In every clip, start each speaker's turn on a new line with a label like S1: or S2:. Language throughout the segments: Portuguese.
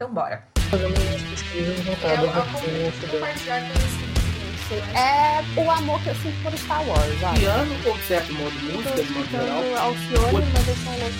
S1: Então bora.
S2: Fazendo umas pesquisas voltadas.
S3: É o amor que eu sinto por Star Wars, olha.
S2: Piano certo modo
S3: Tô
S2: música, de modo geral?
S3: escutando Alcione, mas eu sou louca.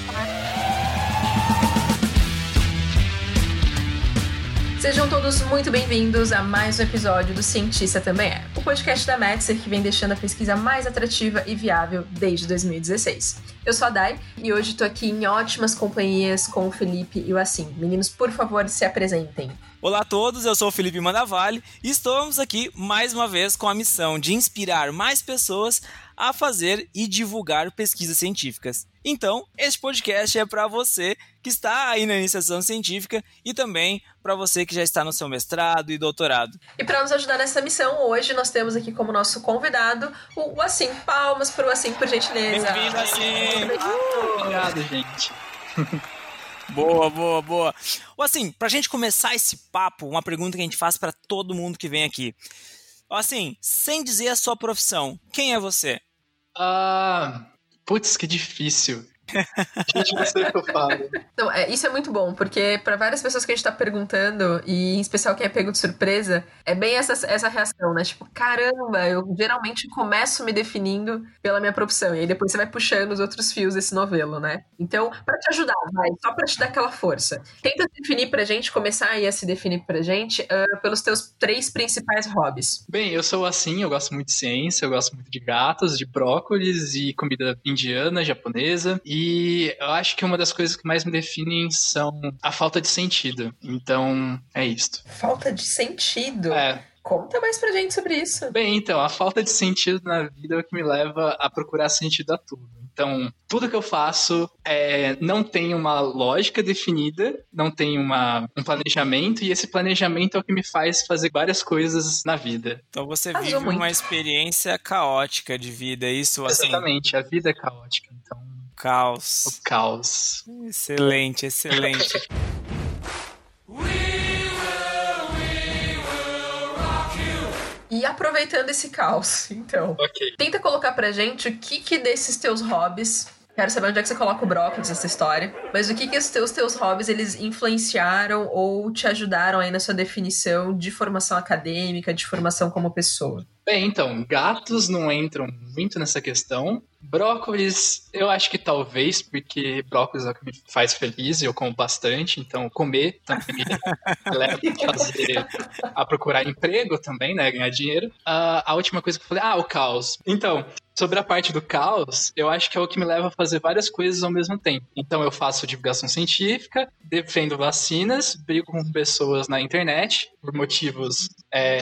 S1: Sejam todos muito bem-vindos a mais um episódio do Cientista Também É, o podcast da Metzer que vem deixando a pesquisa mais atrativa e viável desde 2016. Eu sou a Dai e hoje tô aqui em ótimas companhias com o Felipe e o Assim. Meninos, por favor, se apresentem.
S4: Olá a todos, eu sou o Felipe Mandavalli e estamos aqui mais uma vez com a missão de inspirar mais pessoas a fazer e divulgar pesquisas científicas. Então, este podcast é para você que está aí na iniciação científica e também para você que já está no seu mestrado e doutorado.
S1: E para nos ajudar nessa missão, hoje nós temos aqui como nosso convidado o o Assim. Palmas para o Assim, por gentileza.
S4: Bem-vindo assim!
S2: Obrigado, gente.
S4: Boa, boa, boa. Ou assim, pra gente começar esse papo, uma pergunta que a gente faz para todo mundo que vem aqui. Assim, sem dizer a sua profissão, quem é você?
S2: Ah, putz, que difícil.
S1: Então, é, isso é muito bom, porque para várias pessoas que a gente tá perguntando, e em especial quem é pego de surpresa, é bem essa, essa reação, né? Tipo, caramba, eu geralmente começo me definindo pela minha profissão, e aí depois você vai puxando os outros fios desse novelo, né? Então, para te ajudar, vai, só para te dar aquela força. Tenta definir pra gente, começar aí a se definir pra gente, ah, pelos teus três principais hobbies.
S2: Bem, eu sou assim, eu gosto muito de ciência, eu gosto muito de gatos, de brócolis e comida indiana, japonesa. E eu acho que uma das coisas que mais me definem são a falta de sentido. Então, é isto.
S1: Falta de sentido.
S2: É,
S1: Conta mais pra gente sobre isso.
S2: Bem, então, a falta de sentido na vida é o que me leva a procurar sentido a tudo. Então, tudo que eu faço é, não tem uma lógica definida, não tem uma, um planejamento, e esse planejamento é o que me faz fazer várias coisas na vida.
S4: Então você vive
S1: muito.
S4: uma experiência caótica de vida, é isso assim,
S2: Exatamente, a vida é caótica, então, o
S4: caos.
S2: caos.
S4: Excelente, excelente.
S1: E aproveitando esse caos, então,
S2: Ok.
S1: Tenta colocar pra gente o que que desses teus hobbies. Quero saber onde é que você coloca o brócolis nessa história. Mas o que que os teus, teus hobbies eles influenciaram ou te ajudaram aí na sua definição de formação acadêmica, de formação como pessoa?
S2: Bem, então, gatos não entram muito nessa questão. Brócolis, eu acho que talvez, porque brócolis é o que me faz feliz e eu como bastante, então comer também me leva a, fazer, a procurar emprego também, né, ganhar dinheiro. Ah, a última coisa que eu falei, ah, o caos. Então, sobre a parte do caos, eu acho que é o que me leva a fazer várias coisas ao mesmo tempo. Então, eu faço divulgação científica, defendo vacinas, brigo com pessoas na internet por motivos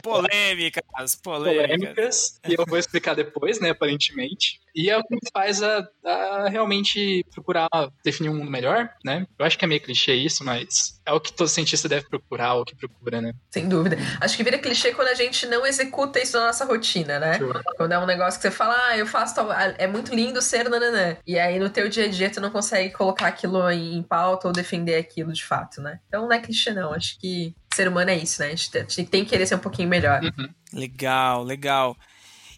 S4: Polêmicas, polêmicas.
S2: polêmicas, e eu vou explicar depois, né, aparentemente. E é o que me faz a, a realmente procurar definir um mundo melhor, né? Eu acho que é meio clichê isso, mas é o que todo cientista deve procurar, o que procura, né?
S1: Sem dúvida. Acho que vira clichê quando a gente não executa isso na nossa rotina, né?
S2: Sure.
S1: Quando é um negócio que você fala, ah, eu faço tal. ah, É muito lindo ser nananã. E aí no teu dia a dia tu não consegue colocar aquilo em pauta ou defender aquilo de fato, né? Então não é clichê, não. Acho que ser humano é isso, né? A gente, a gente tem que querer ser um pouquinho melhor.
S2: Uhum.
S4: Legal, legal.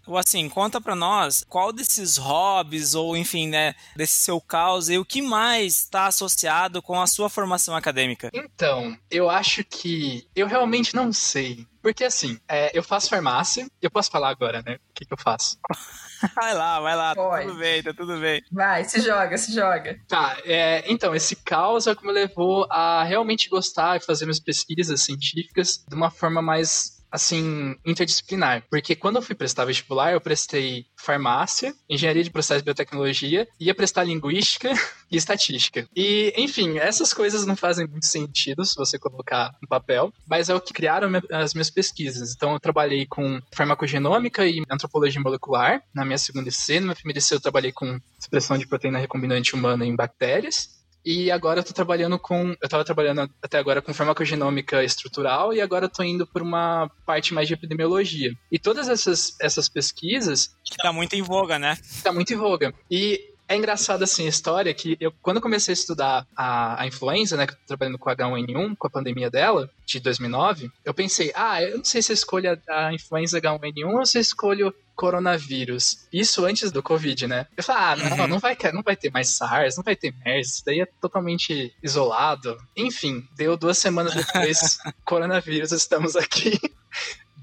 S4: Ou assim, conta pra nós qual desses hobbies ou enfim, né, desse seu caos e o que mais está associado com a sua formação acadêmica.
S2: Então, eu acho que eu realmente não sei. Porque assim, é, eu faço farmácia, eu posso falar agora, né? O que, que eu faço?
S4: Vai lá, vai lá, tá tudo bem, tá tudo bem.
S1: Vai, se joga, se joga.
S2: Tá, é, então, esse caos é o que me levou a realmente gostar e fazer minhas pesquisas científicas de uma forma mais, assim, interdisciplinar. Porque quando eu fui prestar vestibular, eu prestei farmácia, engenharia de processo e biotecnologia, ia prestar linguística e estatística. E, enfim, essas coisas não fazem muito sentido se você colocar no papel, mas é o que criaram as minhas pesquisas. Então, eu trabalhei com farmacogenômica e antropologia molecular na minha segunda IC. Na minha primeira IC, eu trabalhei com expressão de proteína recombinante humana em bactérias. E agora eu tô trabalhando com. Eu tava trabalhando até agora com farmacogenômica estrutural e agora eu tô indo por uma parte mais de epidemiologia. E todas essas, essas pesquisas
S4: Que tá muito em voga, né?
S2: tá muito em voga. E É engraçado assim a história que eu, quando eu comecei a estudar a, a influenza, né, que eu tô trabalhando com H1N1, com a pandemia dela, de 2009, eu pensei, ah, eu não sei se eu escolho a, a influenza H1N1 ou se eu escolho coronavírus. Isso antes do Covid, né? Eu falei, ah, não,
S4: Uhum.
S2: não vai, não vai ter mais SARS, não vai ter MERS, isso daí é totalmente isolado. Enfim, deu duas semanas depois, coronavírus, estamos aqui.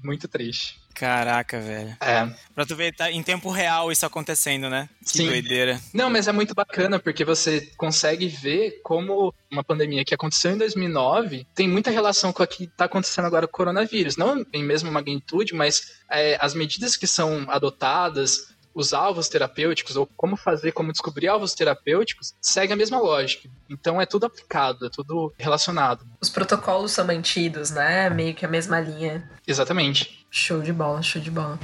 S2: Muito triste.
S4: Caraca, velho.
S2: É.
S4: Pra tu ver, tá em tempo real isso acontecendo, né? Que
S2: Sim.
S4: doideira.
S2: Não, mas é muito bacana porque você consegue ver como uma pandemia que aconteceu em 2009 tem muita relação com a que está acontecendo agora com o coronavírus. Não em mesma magnitude, mas é, as medidas que são adotadas, os alvos terapêuticos, ou como fazer, como descobrir alvos terapêuticos, segue a mesma lógica. Então é tudo aplicado, é tudo relacionado.
S1: Os protocolos são mantidos, né? Meio que a mesma linha.
S2: Exatamente.
S1: Show de bola, show de bola.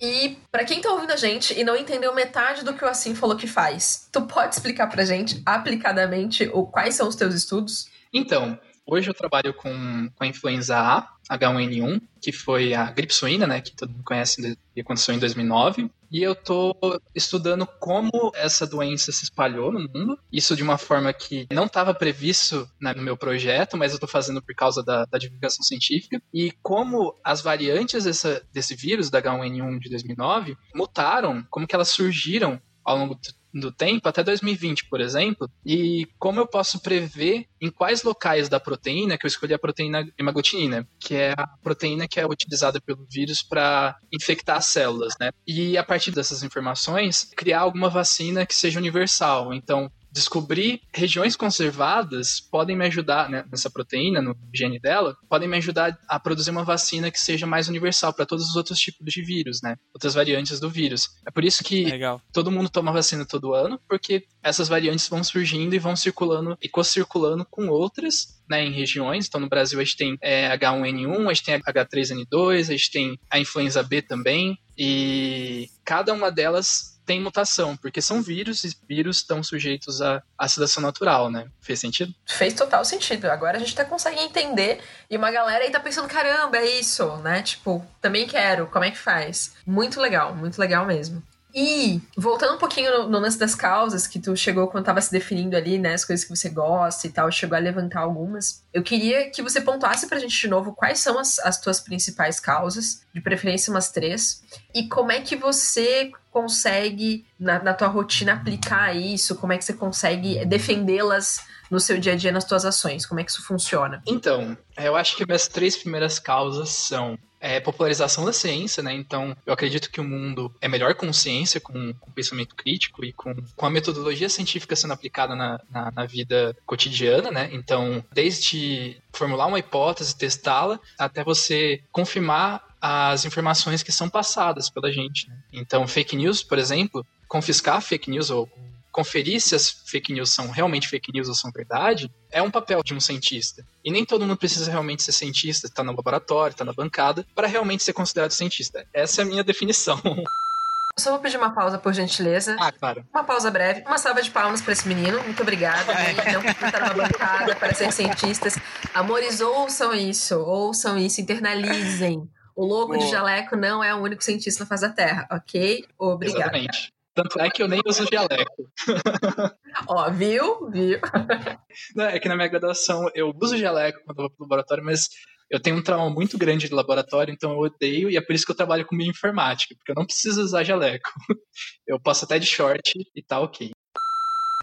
S1: E pra quem tá ouvindo a gente e não entendeu metade do que o Assim falou que faz, tu pode explicar pra gente aplicadamente o quais são os teus estudos?
S2: Então, hoje eu trabalho com, com a influenza A, H1N1, que foi a gripe suína, né, que todo mundo conhece, que aconteceu em 2009. E eu tô estudando como essa doença se espalhou no mundo. Isso de uma forma que não estava previsto né, no meu projeto, mas eu tô fazendo por causa da, da divulgação científica. E como as variantes dessa, desse vírus, da H1N1 de 2009, mutaram, como que elas surgiram ao longo do tempo até 2020, por exemplo, e como eu posso prever em quais locais da proteína que eu escolhi a proteína hemaglutinina, que é a proteína que é utilizada pelo vírus para infectar as células, né? E a partir dessas informações, criar alguma vacina que seja universal. Então, descobrir regiões conservadas podem me ajudar né, nessa proteína, no gene dela, podem me ajudar a produzir uma vacina que seja mais universal para todos os outros tipos de vírus, né? Outras variantes do vírus. É por isso que
S4: Legal.
S2: todo mundo toma vacina todo ano, porque essas variantes vão surgindo e vão circulando e co-circulando com outras, né, em regiões. Então, no Brasil, a gente tem é, H1N1, a gente tem H3N2, a gente tem a influenza B também, e cada uma delas tem mutação, porque são vírus e vírus estão sujeitos à, à seleção natural, né? Fez sentido?
S1: Fez total sentido. Agora a gente tá conseguindo entender e uma galera aí tá pensando, caramba, é isso, né? Tipo, também quero, como é que faz? Muito legal, muito legal mesmo. E, voltando um pouquinho no, no lance das causas, que tu chegou quando tava se definindo ali, né, as coisas que você gosta e tal, chegou a levantar algumas. Eu queria que você pontuasse pra gente de novo quais são as, as tuas principais causas, de preferência umas três, e como é que você consegue, na, na tua rotina, aplicar isso, como é que você consegue defendê-las no seu dia a dia, nas tuas ações, como é que isso funciona?
S2: Então, eu acho que minhas três primeiras causas são é, popularização da ciência, né? Então, eu acredito que o mundo é melhor com ciência, com, com pensamento crítico e com, com a metodologia científica sendo aplicada na, na, na vida cotidiana, né? Então, desde formular uma hipótese, testá-la, até você confirmar as informações que são passadas pela gente. Né? Então, fake news, por exemplo, confiscar fake news ou conferir se as fake news são realmente fake news ou são verdade, é um papel de um cientista. E nem todo mundo precisa realmente ser cientista, estar no laboratório, estar na bancada, para realmente ser considerado cientista. Essa é a minha definição.
S1: Só vou pedir uma pausa, por gentileza.
S2: ah, claro.
S1: Uma pausa breve. Uma salva de palmas para esse menino. Muito obrigada. Né? Não estar numa bancada para ser cientistas. Amores, ouçam isso. Ouçam isso. Internalizem. O louco de
S4: Boa.
S1: jaleco não é o único cientista na face da Terra, ok? Obrigada.
S2: Exatamente. Tanto é que eu nem uso jaleco.
S1: Ó, viu? Viu?
S2: Não, é que na minha graduação eu uso jaleco quando eu vou pro laboratório, mas eu tenho um trauma muito grande de laboratório, então eu odeio, e é por isso que eu trabalho com bioinformática, porque eu não preciso usar jaleco. Eu posso até de short e tá ok.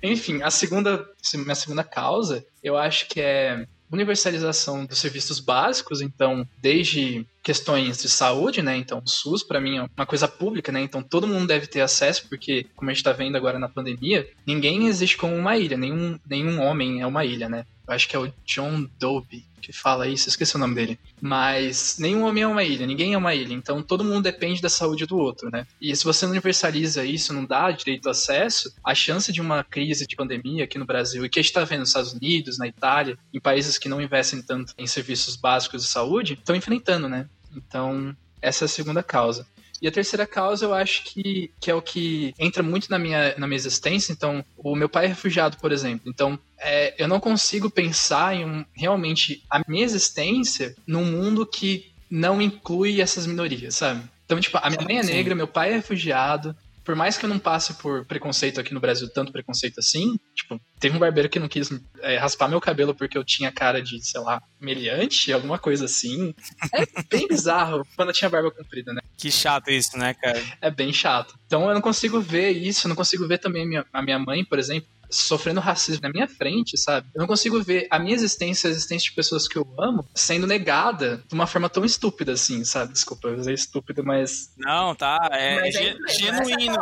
S2: Enfim, a segunda, minha segunda causa, eu acho que é universalização dos serviços básicos, então, desde questões de saúde, né? Então, o SUS para mim é uma coisa pública, né? Então, todo mundo deve ter acesso, porque como a gente tá vendo agora na pandemia, ninguém existe como uma ilha, nenhum, nenhum homem é uma ilha, né? Acho que é o John Dowby que fala isso, esqueci o nome dele. Mas nenhum homem é uma ilha, ninguém é uma ilha. Então todo mundo depende da saúde do outro, né? E se você universaliza isso, não dá direito acesso, a chance de uma crise de pandemia aqui no Brasil, e que a gente está vendo nos Estados Unidos, na Itália, em países que não investem tanto em serviços básicos de saúde, estão enfrentando, né? Então, essa é a segunda causa. E a terceira causa eu acho que, que é o que entra muito na minha, na minha existência. Então, o meu pai é refugiado, por exemplo. Então, é, eu não consigo pensar em um, realmente a minha existência num mundo que não inclui essas minorias, sabe? Então, tipo, a minha mãe é
S4: Sim.
S2: negra, meu pai é refugiado. Por mais que eu não passe por preconceito aqui no Brasil, tanto preconceito assim, tipo, teve um barbeiro que não quis é, raspar meu cabelo porque eu tinha cara de, sei lá, meliante, alguma coisa assim. É bem bizarro quando eu tinha barba comprida, né?
S4: Que chato isso, né, cara?
S2: É bem chato. Então eu não consigo ver isso, eu não consigo ver também a minha, a minha mãe, por exemplo, sofrendo racismo na minha frente, sabe? Eu não consigo ver a minha existência, a existência de pessoas que eu amo, sendo negada de uma forma tão estúpida assim, sabe? Desculpa, eu usei estúpido, mas.
S4: Não, tá. É
S1: Mas é é
S4: genuíno.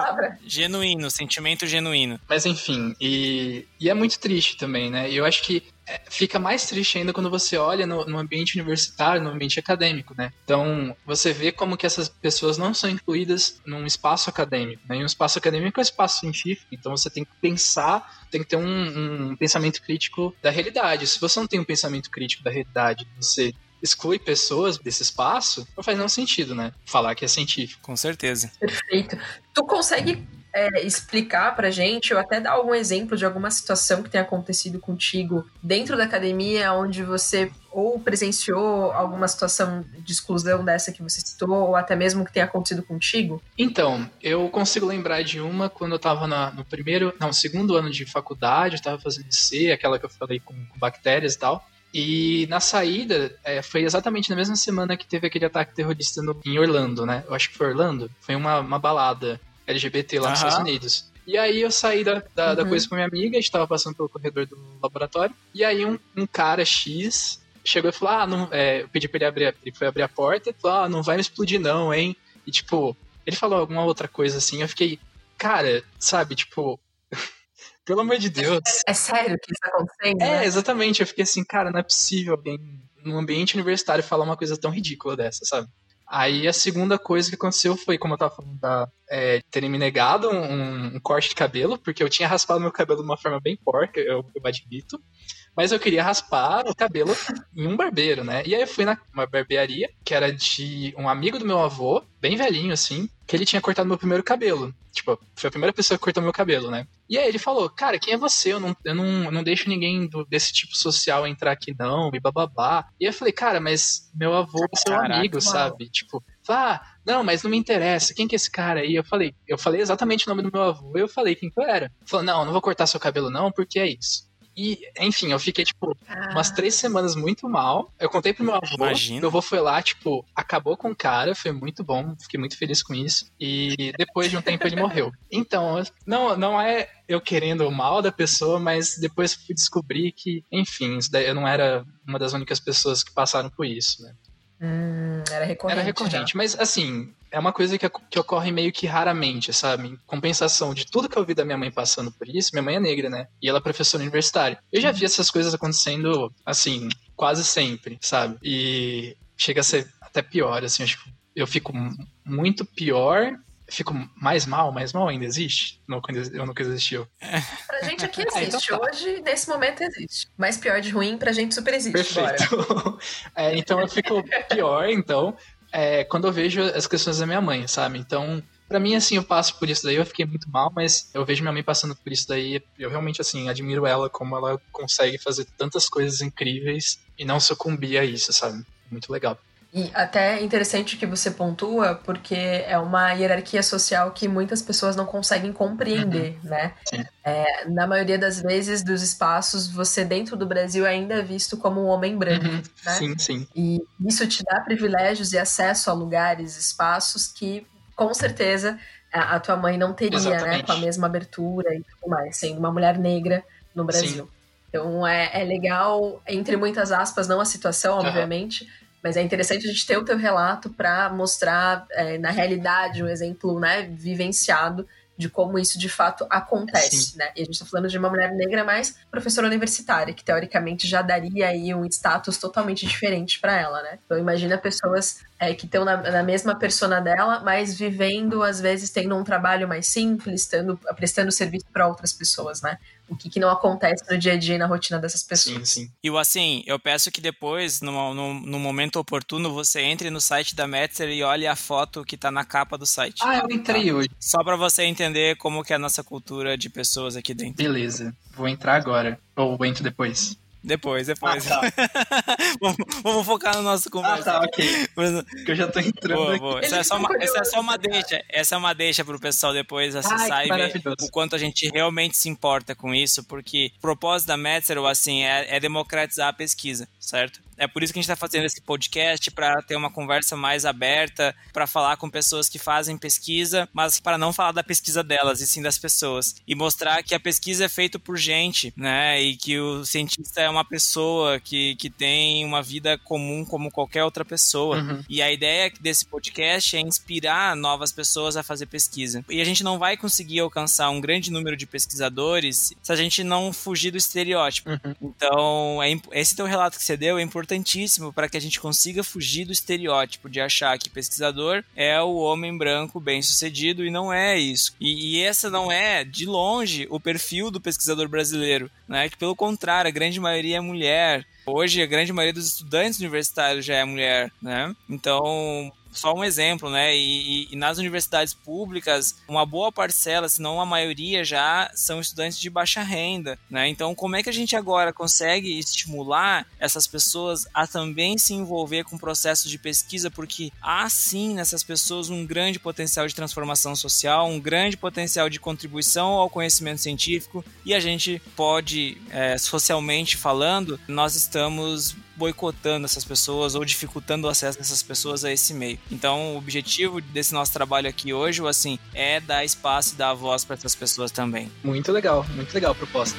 S4: Genuíno, sentimento genuíno.
S2: Mas enfim, e, e é muito triste também, né? E eu acho que fica mais triste ainda quando você olha no, no ambiente universitário, no ambiente acadêmico, né? Então, você vê como que essas pessoas não são incluídas num espaço acadêmico, né? E um espaço acadêmico é um espaço científico, então você tem que pensar, tem que ter um, um pensamento crítico da realidade. Se você não tem um pensamento crítico da realidade, você exclui pessoas desse espaço, não faz nenhum sentido, né? Falar que é científico.
S4: Com certeza.
S1: Perfeito. Tu consegue é, explicar pra gente, ou até dar algum exemplo de alguma situação que tenha acontecido contigo dentro da academia, onde você ou presenciou alguma situação de exclusão dessa que você citou, ou até mesmo que tenha acontecido contigo?
S2: Então, eu consigo lembrar de uma quando eu tava na- no primeiro, não, segundo ano de faculdade, eu tava fazendo IC, aquela que eu falei com, com bactérias e tal. E na saída, é, foi exatamente na mesma semana que teve aquele ataque terrorista no- em Orlando, né? Eu acho que foi Orlando. Foi uma, uma balada LGBT lá nos
S4: Aham.
S2: Estados Unidos. E aí eu saí da, da, da
S1: Uhum.
S2: coisa com minha amiga, a gente tava passando pelo corredor do laboratório. E aí um, um cara X chegou e falou: Ah, não, é, eu pedi pra ele abrir, a- ele foi abrir a porta e falou: Ah, não vai me explodir, não, hein? E tipo, ele falou alguma outra coisa assim, eu fiquei, cara, sabe, tipo, pelo amor de Deus.
S1: É sério que isso tá acontecendo?
S2: É,
S1: né?
S2: exatamente, eu fiquei assim, cara, não é possível alguém num ambiente universitário falar uma coisa tão ridícula dessa, sabe? Aí a segunda coisa que aconteceu foi, como eu tava falando, da, é, terem me negado um, um corte de cabelo, porque eu tinha raspado meu cabelo de uma forma bem porca, eu, eu admito. Mas eu queria raspar o cabelo em um barbeiro, né? E aí eu fui numa barbearia, que era de um amigo do meu avô, bem velhinho assim, que ele tinha cortado meu primeiro cabelo. Tipo, foi a primeira pessoa que cortou meu cabelo, né? E aí ele falou, cara, quem é você? Eu não, eu não, eu não deixo ninguém do- desse tipo social entrar aqui, não, e bababá. E eu falei, cara, mas meu avô é seu
S4: Caraca,
S2: amigo,
S1: uau.
S2: sabe? Tipo, ah, não, mas não me interessa, quem que é esse cara aí? Eu falei, eu falei exatamente o nome do meu avô, eu falei quem que eu era. Falou, não, não vou cortar seu cabelo não, porque é isso. E, enfim, eu fiquei, tipo,
S1: Ah,
S2: umas três semanas muito mal. Eu contei pro meu avô.
S4: Imagino.
S2: Meu avô foi lá, tipo, acabou com o cara, foi muito bom, fiquei muito feliz com isso. E depois de um tempo ele morreu. Então, não, não é eu querendo o mal da pessoa, mas depois fui descobrir que, enfim, isso daí eu não era uma das únicas pessoas que passaram por isso, né?
S1: hum, era recorrente.
S2: Era recorrente, mas assim, é uma coisa que, que ocorre meio que raramente, sabe? Em compensação de tudo que eu vi da minha mãe passando por isso, minha mãe é negra, né? E ela é professora universitária. Eu já vi essas coisas acontecendo, assim, quase sempre, sabe? E chega a ser até pior, assim, acho que eu fico muito pior. Fico mais mal, mais mal ainda existe? Não, eu nunca existiu.
S1: Pra gente aqui
S2: Ah, então
S1: existe.
S2: tá.
S1: Hoje, nesse momento, existe. Mas pior de ruim, pra gente super existe. Bora.
S2: Perfeito. É, então eu fico pior, então, é, quando eu vejo as questões da minha mãe, sabe? Então, pra mim, assim, eu passo por isso daí, eu fiquei muito mal, mas eu vejo minha mãe passando por isso daí, eu realmente, assim, admiro ela, como ela consegue fazer tantas coisas incríveis e não sucumbir a isso, sabe? Muito legal.
S1: E até é interessante que você pontua, porque é uma hierarquia social que muitas pessoas não conseguem compreender, né?
S2: Sim.
S1: É, na maioria das vezes, dos espaços, você dentro do Brasil ainda é visto como um homem branco,
S2: Uhum.
S1: né?
S2: Sim, sim.
S1: E isso te dá privilégios e acesso a lugares, espaços que, com certeza, a, a tua mãe não teria, né?
S2: Exatamente.
S1: Com a mesma abertura e tudo mais, sendo uma mulher negra no Brasil. Então é, é legal, entre muitas aspas, não a situação, obviamente, mas é interessante a gente ter o teu relato para mostrar, é, na realidade, um exemplo né, vivenciado de como isso de fato acontece, né? E a gente está falando de uma mulher negra, mas professora universitária, que teoricamente já daria aí um status totalmente diferente para ela, né? Então imagina pessoas é, que estão na, na mesma persona dela, mas vivendo, às vezes, tendo um trabalho mais simples, estando, prestando serviço para outras pessoas, né? O que, que não acontece no dia a dia e na rotina dessas pessoas.
S2: Sim, sim.
S4: E o assim, eu peço que depois, no, no, no momento oportuno, você entre no site da Metzer e olhe a foto que tá na capa do site.
S2: Ah, eu entrei hoje.
S4: Só pra você entender como que é a nossa cultura de pessoas aqui dentro.
S2: Beleza. Vou entrar agora. Ou entro depois.
S4: Depois, depois.
S2: Ah,
S4: vamos, vamos focar no nosso
S2: Ah,
S4: conversa.
S2: tá, ok. Porque eu já tô entrando
S4: Boa, boa. Essa é só uma, essa é só uma deixa. Essa é uma deixa pro pessoal depois acessar
S2: Ai,
S4: e ver o quanto a gente realmente se importa com isso, porque o propósito da Metzer, assim, é, é democratizar a pesquisa, certo? É por isso que a gente está fazendo esse podcast, para ter uma conversa mais aberta, para falar com pessoas que fazem pesquisa, mas para não falar da pesquisa delas, e sim das pessoas. E mostrar que a pesquisa é feita por gente, né? E que o cientista é uma pessoa que, que tem uma vida comum como qualquer outra pessoa.
S2: Uhum.
S4: E a ideia desse podcast é inspirar novas pessoas a fazer pesquisa. E a gente não vai conseguir alcançar um grande número de pesquisadores se a gente não fugir do estereótipo.
S2: Uhum.
S4: Então, é esse teu relato que você deu é importantíssimo para que a gente consiga fugir do estereótipo de achar que pesquisador é o homem branco bem-sucedido e não é isso. E, e essa não é, de longe, o perfil do pesquisador brasileiro, né? Que pelo contrário, a grande maioria é mulher. Hoje, a grande maioria dos estudantes universitários já é mulher, né? Então, só um exemplo, né? E, e- e nas universidades públicas, uma boa parcela, se não a maioria já, são estudantes de baixa renda, né? Então, como é que a gente agora consegue estimular essas pessoas a também se envolver com processos de pesquisa? Porque há sim nessas pessoas um grande potencial de transformação social, um grande potencial de contribuição ao conhecimento científico, e a gente pode, é, socialmente falando, nós estamos boicotando essas pessoas ou dificultando o acesso dessas pessoas a esse meio. Então, o objetivo desse nosso trabalho aqui hoje, assim, é dar espaço e dar voz para essas pessoas também.
S2: Muito legal, muito legal a proposta.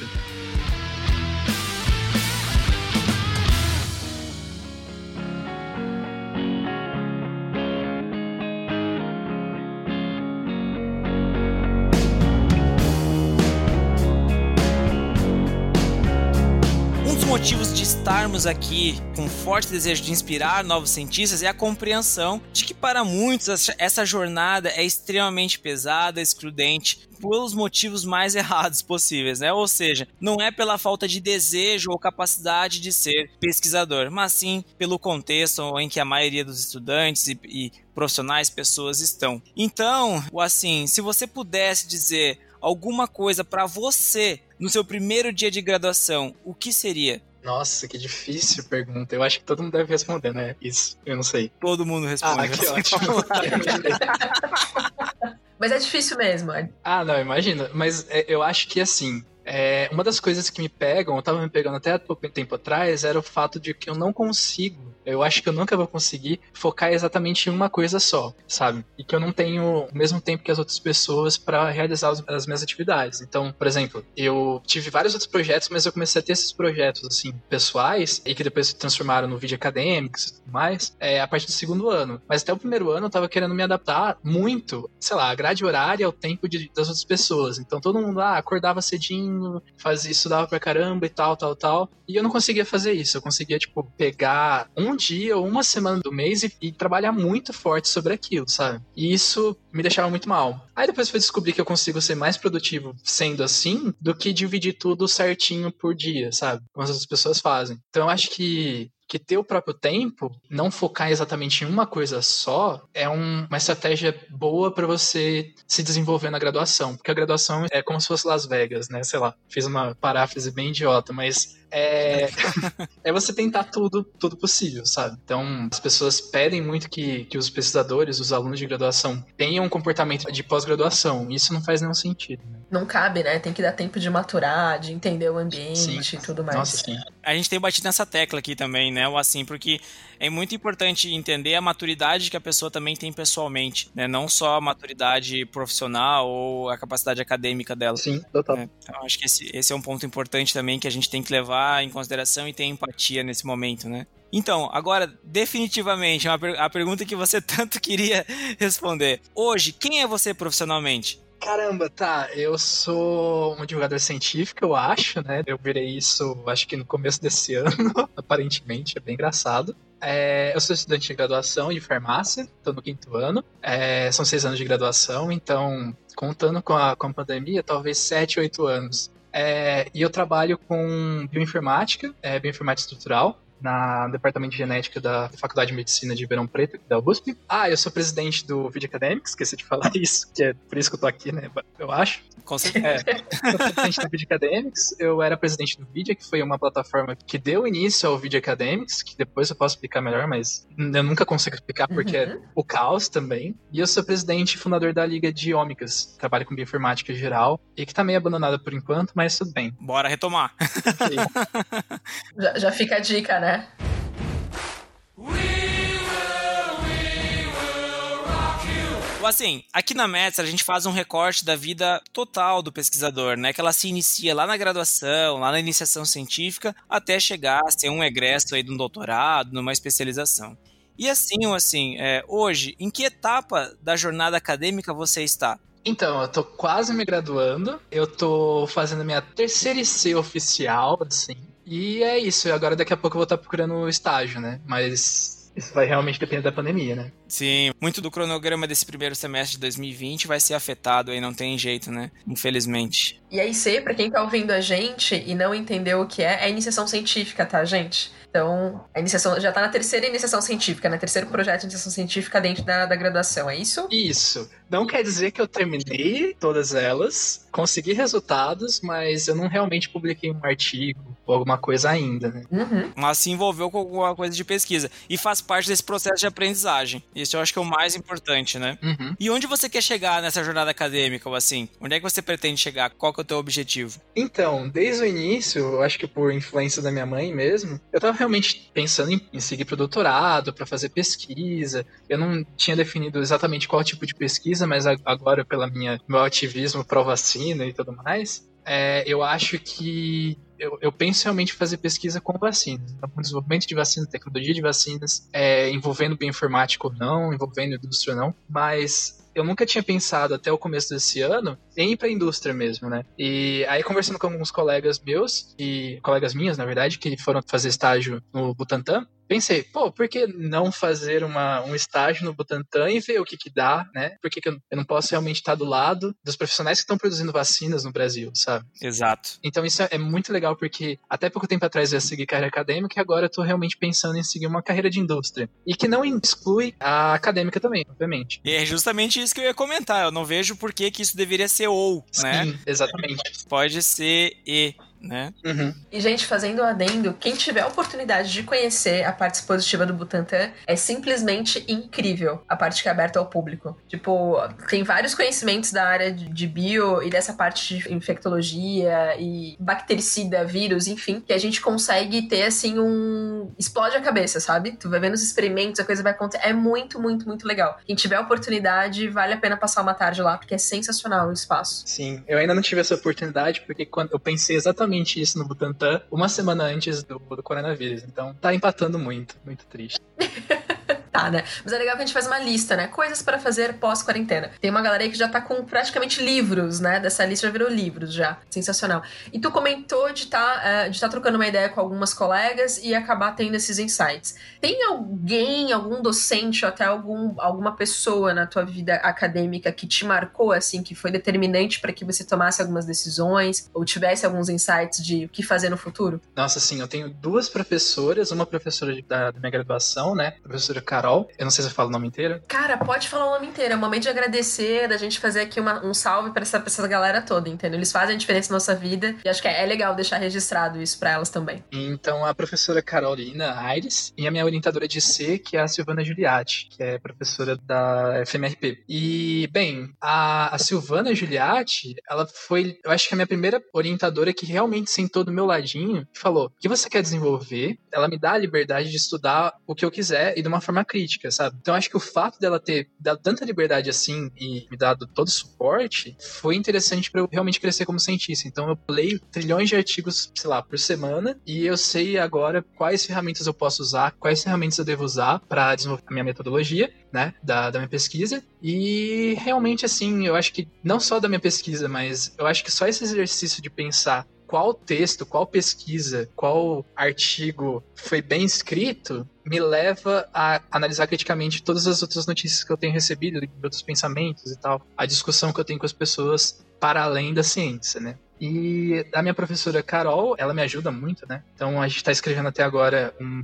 S4: Estarmos aqui com forte desejo de inspirar novos cientistas é a compreensão de que para muitos essa- jornada é extremamente pesada, excludente, pelos motivos mais errados possíveis, né? Ou seja, não é pela falta de desejo ou capacidade de ser pesquisador, mas sim pelo contexto em que a maioria dos estudantes e, e profissionais, pessoas estão. Então, assim, se você pudesse dizer alguma coisa para você no seu primeiro dia de graduação, o que seria?
S2: Nossa, que difícil pergunta. Eu acho que todo mundo deve responder, né? Isso, eu não sei.
S4: Todo mundo responde.
S2: Ah, que
S4: assim,
S2: ótimo.
S1: Mas é difícil mesmo.
S2: Ah, não, imagina. Mas é, eu acho que assim. é, uma das coisas que me pegam, eu tava me pegando até há pouco tempo atrás, era o fato de que eu não consigo, eu acho que eu nunca vou conseguir focar exatamente em uma coisa só, sabe? E que eu não tenho o mesmo tempo que as outras pessoas para realizar as, as minhas atividades. Então, por exemplo, eu tive vários outros projetos, mas eu comecei a ter esses projetos, assim, pessoais, e que depois se transformaram no vídeo acadêmico e tudo mais, é, a partir do segundo ano. Mas até o primeiro ano eu tava querendo me adaptar muito, sei lá, a grade horária ao tempo de- das outras pessoas. Então todo mundo lá acordava cedinho, fazia, estudava pra caramba e tal, tal, tal. E eu não conseguia fazer isso. Eu conseguia, tipo, pegar um dia ou uma semana do mês e, e trabalhar muito forte sobre aquilo, sabe? E isso me deixava muito mal. Aí depois foi descobrir que eu consigo ser mais produtivo sendo assim do que dividir tudo certinho por dia, sabe? Como as outras pessoas fazem. Então eu acho que que ter o próprio tempo, não focar exatamente em uma coisa só, é um- uma estratégia boa para você se desenvolver na graduação. Porque a graduação é como se fosse Las Vegas, né? Sei lá, fiz uma paráfrase bem idiota, mas é, é você tentar tudo, tudo possível, sabe? Então, as pessoas pedem muito que, que os pesquisadores, os alunos de graduação, tenham um comportamento de pós-graduação. Isso não faz nenhum sentido. Né?
S1: Não cabe, né? Tem que dar tempo de maturar, de entender o ambiente
S2: Sim.
S1: e tudo mais.
S2: Nossa, sim.
S4: A gente tem batido nessa tecla aqui também, né? O assim, porque é muito importante entender a maturidade que a pessoa também tem pessoalmente, né? Não só a maturidade profissional ou a capacidade acadêmica dela.
S2: Sim, total.
S4: né? Então, acho que esse, esse é um ponto importante também que a gente tem que levar em consideração e ter empatia nesse momento, né? Então, agora, definitivamente, uma per- a pergunta que você tanto queria responder. Hoje, quem é você profissionalmente?
S2: Caramba, tá. Eu sou um divulgador científico, eu acho, né? Eu virei isso, acho que no começo desse ano, aparentemente, é bem engraçado. É, eu sou estudante de graduação de farmácia, estou no quinto ano. É, são seis anos de graduação, então, contando com a, com a pandemia, talvez sete, oito anos. É, e eu trabalho com bioinformática, é, bioinformática estrutural. Na departamento de genética da Faculdade de Medicina de Verão Preto, da USP. Ah, eu sou presidente do Video Academics, esqueci de falar isso, que é por isso que eu tô aqui, né? Eu acho.
S4: Com certeza.
S2: É, eu sou presidente do Video Academics, eu era presidente do Video, que foi uma plataforma que deu início ao Video Academics, que depois eu posso explicar melhor, mas eu nunca consigo explicar porque é
S1: Uhum.
S2: o caos também. E eu sou presidente e fundador da Liga de Ômicas, trabalho com bioinformática geral, e que tá meio abandonada por enquanto, mas tudo bem.
S4: Bora retomar.
S1: Já, já fica a dica, né?
S4: Assim, aqui na Metz a gente faz um recorte da vida total do pesquisador, né? Que ela se inicia lá na graduação, lá na iniciação científica, até chegar a ser um egresso aí de um doutorado, numa especialização. E assim, assim, é, hoje, em que etapa da jornada acadêmica você está?
S2: Então, eu tô quase me graduando, eu tô fazendo minha terceira IC oficial, assim, e é isso, agora daqui a pouco eu vou estar procurando estágio, né? Mas isso vai realmente depender da pandemia, né?
S4: Sim, muito do cronograma desse primeiro semestre de 2020 vai ser afetado aí, não tem jeito, né? Infelizmente.
S1: E a IC, pra quem tá ouvindo a gente e não entendeu o que é, é iniciação científica, tá, gente? Então, a iniciação já tá na terceira iniciação científica, né? Terceiro projeto de iniciação científica dentro da, da graduação, é isso?
S2: Isso. Não quer dizer que eu terminei todas elas, consegui resultados, mas eu não realmente publiquei um artigo ou alguma coisa ainda, né?
S1: Uhum.
S4: Mas se envolveu com alguma coisa de pesquisa. E faz parte desse processo de aprendizagem. Isso eu acho que é o mais importante, né?
S2: Uhum.
S4: E onde você quer chegar nessa jornada acadêmica, ou assim? Onde é que você pretende chegar? Qual que é o teu objetivo?
S2: Então, desde o início, eu acho que por influência da minha mãe mesmo, eu tava realmente pensando em, em seguir pro doutorado, para fazer pesquisa. Eu não tinha definido exatamente qual tipo de pesquisa, mas agora, pela minha meu ativismo pró-vacina e tudo mais, é, eu acho que eu, eu penso realmente em fazer pesquisa com vacinas. Então, com desenvolvimento de vacinas, tecnologia de vacinas, é, envolvendo bioinformática ou não, envolvendo indústria ou não, mas eu nunca tinha pensado até o começo desse ano em ir para a indústria mesmo, né? E aí conversando com alguns colegas meus e colegas minhas, na verdade, que foram fazer estágio no Butantan, pensei, pô, por que não fazer uma, um estágio no Butantan e ver o que que dá, né? Por que, que eu, eu não posso realmente estar do lado dos profissionais que estão produzindo vacinas no Brasil, sabe?
S4: Exato.
S2: Então isso é, é muito legal porque até pouco tempo atrás eu ia seguir carreira acadêmica e agora eu tô realmente pensando em seguir uma carreira de indústria. E que não exclui a acadêmica também, obviamente.
S4: E é justamente isso que eu ia comentar. Eu não vejo por que, que isso deveria ser ou, né?
S2: Sim, exatamente.
S4: Pode ser e, né?
S2: Uhum.
S1: E, gente, fazendo o adendo, quem tiver a oportunidade de conhecer a parte expositiva do Butantan é simplesmente incrível a parte que é aberta ao público. Tipo, tem vários conhecimentos da área de de bio e dessa parte de infectologia e bactericida, vírus, enfim, que a gente consegue ter assim um. explode a cabeça, sabe? Tu vai vendo os experimentos, a coisa vai acontecer. É muito, muito, muito legal. Quem tiver a oportunidade, vale a pena passar uma tarde lá, porque é sensacional o espaço.
S2: Sim, eu ainda não tive essa oportunidade porque quando eu pensei exatamente isso no Butantan uma semana antes do, do coronavírus. Então tá empatando muito, muito triste.
S1: Né? Mas é legal que a gente faz uma lista, né? Coisas pra fazer pós-quarentena. Tem uma galera aí que já tá com praticamente livros, né? Dessa lista já virou livros já. Sensacional. E tu comentou de tá, eh, de tá trocando uma ideia com algumas colegas e acabar tendo esses insights. Tem alguém, algum docente ou até algum, alguma pessoa na tua vida acadêmica que te marcou, assim, que foi determinante pra que você tomasse algumas decisões ou tivesse alguns insights de o que fazer no futuro?
S2: Nossa, assim, eu tenho duas professoras, uma professora da, da minha graduação, né? A professora Carol. Eu não sei se eu falo o nome inteiro.
S1: Cara, pode falar o nome inteiro. É um momento de agradecer, da gente fazer aqui uma- um salve pra essa, pra essa galera toda, entendeu? Eles fazem a diferença na nossa vida e acho que é, é legal deixar registrado isso pra elas também.
S2: Então, a professora Carolina Aires e a minha orientadora de C, que é a Silvana Giuliatti, que é professora da FMRP. E, bem, a, a Silvana Giuliatti, ela foi, eu acho que a minha primeira orientadora que realmente sentou do meu ladinho e falou: o que você quer desenvolver? Ela me dá a liberdade de estudar o que eu quiser e de uma forma crítica, sabe? Então, acho que o fato dela ter dado tanta liberdade assim e me dado todo o suporte foi interessante para eu realmente crescer como cientista. Então, eu leio trilhões de artigos, sei lá, por semana e eu sei agora quais ferramentas eu posso usar, quais ferramentas eu devo usar para desenvolver a minha metodologia, né, da, da minha pesquisa. E realmente, assim, eu acho que não só da minha pesquisa, mas eu acho que só esse exercício de pensar qual texto, qual pesquisa, qual artigo foi bem escrito, me leva a analisar criticamente todas as outras notícias que eu tenho recebido, outros pensamentos e tal, a discussão que eu tenho com as pessoas para além da ciência, né? E a minha professora Carol, ela me ajuda muito, né? Então a gente tá escrevendo até agora um.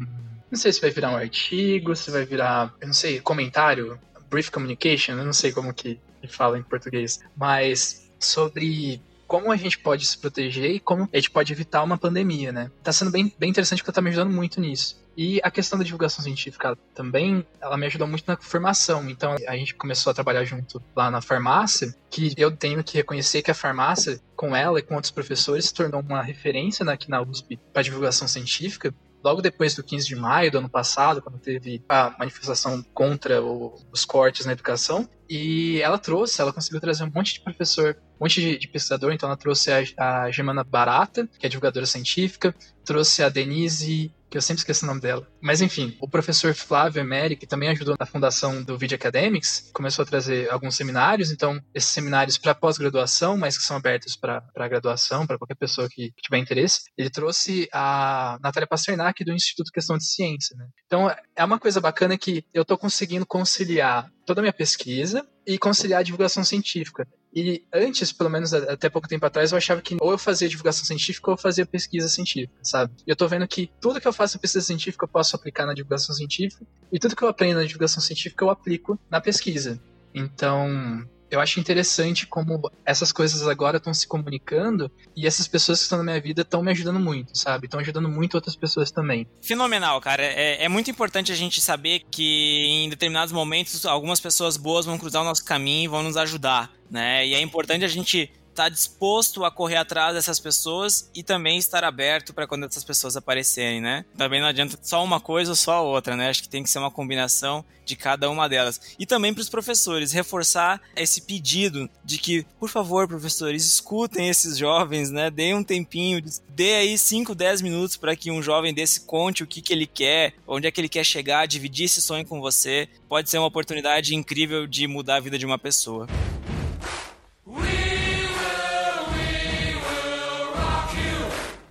S2: Não sei se vai virar um artigo, se vai virar, eu não sei, comentário, brief communication, eu não sei como que fala em português, mas sobre como a gente pode se proteger e como a gente pode evitar uma pandemia, né? Tá sendo bem, bem interessante porque tá me ajudando muito nisso. E a questão da divulgação científica também, ela me ajudou muito na formação. Então, a gente começou a trabalhar junto lá na farmácia, que eu tenho que reconhecer que a farmácia, com ela e com outros professores, se tornou uma referência aqui na USP para divulgação científica. Logo depois do 15 de maio do ano passado, quando teve a manifestação contra os cortes na educação, e ela trouxe, ela conseguiu trazer um monte de professor, um monte de, de pesquisador, então ela trouxe a, a Germana Barata, que é divulgadora científica, trouxe a Denise que eu sempre esqueço o nome dela. Mas enfim, o professor Flávio Emery, que também ajudou na fundação do Video Academics, começou a trazer alguns seminários, então esses seminários para pós-graduação, mas que são abertos para graduação, para qualquer pessoa que, que, tiver interesse. Ele trouxe a Natália Pasternak do Instituto Questão de Ciência, né? Então é uma coisa bacana que eu estou conseguindo conciliar toda a minha pesquisa e conciliar a divulgação científica. E antes, pelo menos até pouco tempo atrás, eu achava que ou eu fazia divulgação científica ou eu fazia pesquisa científica, sabe? E eu tô vendo que tudo que eu faço em pesquisa científica eu posso aplicar na divulgação científica, e tudo que eu aprendo na divulgação científica eu aplico na pesquisa. Então, eu acho interessante como essas coisas agora estão se comunicando e essas pessoas que estão na minha vida estão me ajudando muito, sabe? Estão ajudando muito outras pessoas também.
S4: Fenomenal, cara. É, é, muito importante a gente saber que em determinados momentos algumas pessoas boas vão cruzar o nosso caminho e vão nos ajudar, né? E é importante a gente estar tá disposto a correr atrás dessas pessoas e também estar aberto para quando essas pessoas aparecerem, né? Também não adianta só uma coisa ou só a outra, né? Acho que tem que ser uma combinação de cada uma delas. E também para os professores, reforçar esse pedido de que, por favor, professores, escutem esses jovens, né? Deem um tempinho, dê aí 5, 10 minutos para que um jovem desse conte o que, que ele quer, onde é que ele quer chegar, dividir esse sonho com você. Pode ser uma oportunidade incrível de mudar a vida de uma pessoa.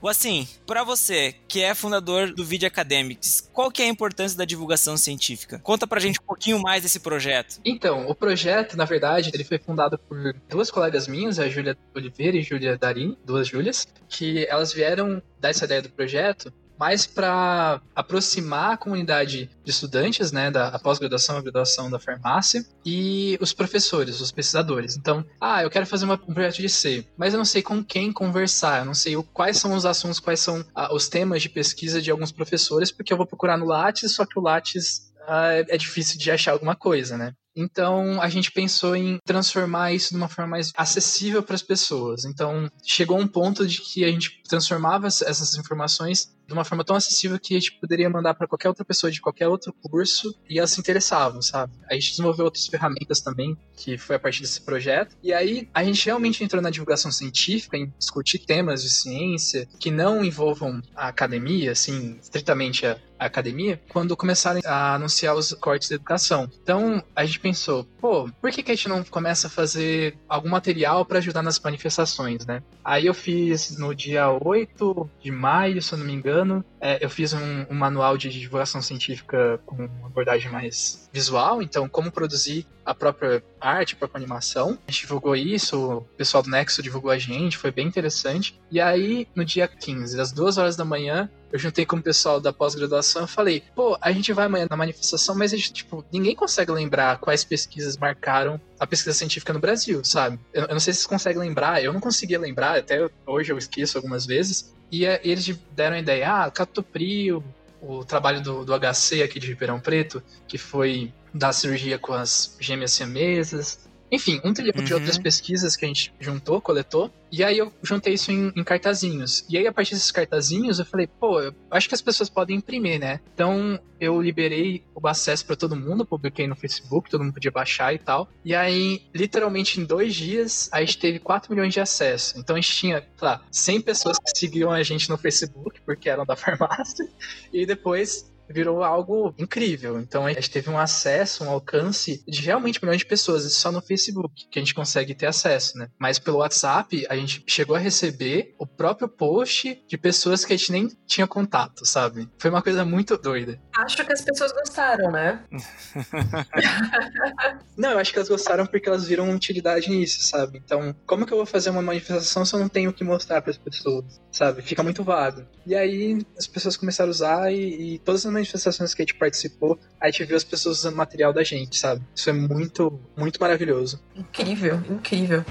S4: Assim, para você que é fundador do Video Academics, qual que é a importância da divulgação científica? Conta pra gente um pouquinho mais desse projeto.
S2: Então, o projeto, na verdade, ele foi fundado por duas colegas minhas, a Júlia Oliveira e Júlia Darim, duas Júlias, que elas vieram dar essa ideia do projeto mais para aproximar a comunidade de estudantes, né, da pós-graduação e graduação da farmácia e os professores, os pesquisadores. Então, ah, eu quero fazer uma, um projeto de C, mas eu não sei com quem conversar, eu não sei o, quais são os assuntos, quais são ah, os temas de pesquisa de alguns professores, porque eu vou procurar no Lattes, só que o Lattes ah, é difícil de achar alguma coisa, né? Então a gente pensou em transformar isso de uma forma mais acessível para as pessoas. Então chegou um ponto de que a gente transformava essas informações de uma forma tão acessível que a gente poderia mandar para qualquer outra pessoa de qualquer outro curso e elas se interessavam, sabe? A gente desenvolveu outras ferramentas também, que foi a partir desse projeto. E aí a gente realmente entrou na divulgação científica, em discutir temas de ciência que não envolvam a academia, assim, estritamente a, academia, quando começaram a anunciar os cortes da educação. Então a gente pensou, pô, por que, que a gente não começa a fazer algum material para ajudar nas manifestações, né? Aí eu fiz no dia 8 de maio, se eu não me engano, ano, é, eu fiz um, um, manual de divulgação científica com uma abordagem mais visual, então como produzir a própria arte, a própria animação. A gente divulgou isso, o pessoal do Nexo divulgou a gente, foi bem interessante. E aí, no dia 15, às duas horas da manhã, eu juntei com o pessoal da pós-graduação e falei, pô, a gente vai amanhã na manifestação, mas a gente, tipo, ninguém consegue lembrar quais pesquisas marcaram a pesquisa científica no Brasil, sabe? Eu, eu não sei se vocês conseguem lembrar, eu não conseguia lembrar, até hoje eu esqueço algumas vezes. E é, eles deram a ideia, ah, Catoprio, o trabalho do, do HC aqui de Ribeirão Preto, que foi da cirurgia com as gêmeas siamesas, enfim, um trilhão uhum. de outras pesquisas que a gente juntou, coletou. E aí eu juntei isso em, em, cartazinhos. E aí, a partir desses cartazinhos, eu falei, pô, eu acho que as pessoas podem imprimir, né? Então eu liberei o acesso para todo mundo, publiquei no Facebook, todo mundo podia baixar e tal. E aí, literalmente em dois dias, a gente teve 4 milhões de acessos. Então a gente tinha, sei lá, 100 pessoas que seguiam a gente no Facebook, porque eram da farmácia. E depois virou algo incrível. Então a gente teve um acesso, um alcance de realmente milhões de pessoas, isso só no Facebook que a gente consegue ter acesso, né? Mas pelo WhatsApp, a gente chegou a receber o próprio post de pessoas que a gente nem tinha contato, sabe? Foi uma coisa muito doida.
S1: Acho que as pessoas gostaram, né?
S2: não, eu acho que elas gostaram porque elas viram utilidade nisso, sabe? Então, como que eu vou fazer uma manifestação se eu não tenho o que mostrar para as pessoas, sabe? Fica muito vago. E aí as pessoas começaram a usar e, e, todas as manifestações que a gente participou, a gente viu as pessoas usando material da gente, sabe? Isso é muito, muito maravilhoso.
S1: Incrível, incrível.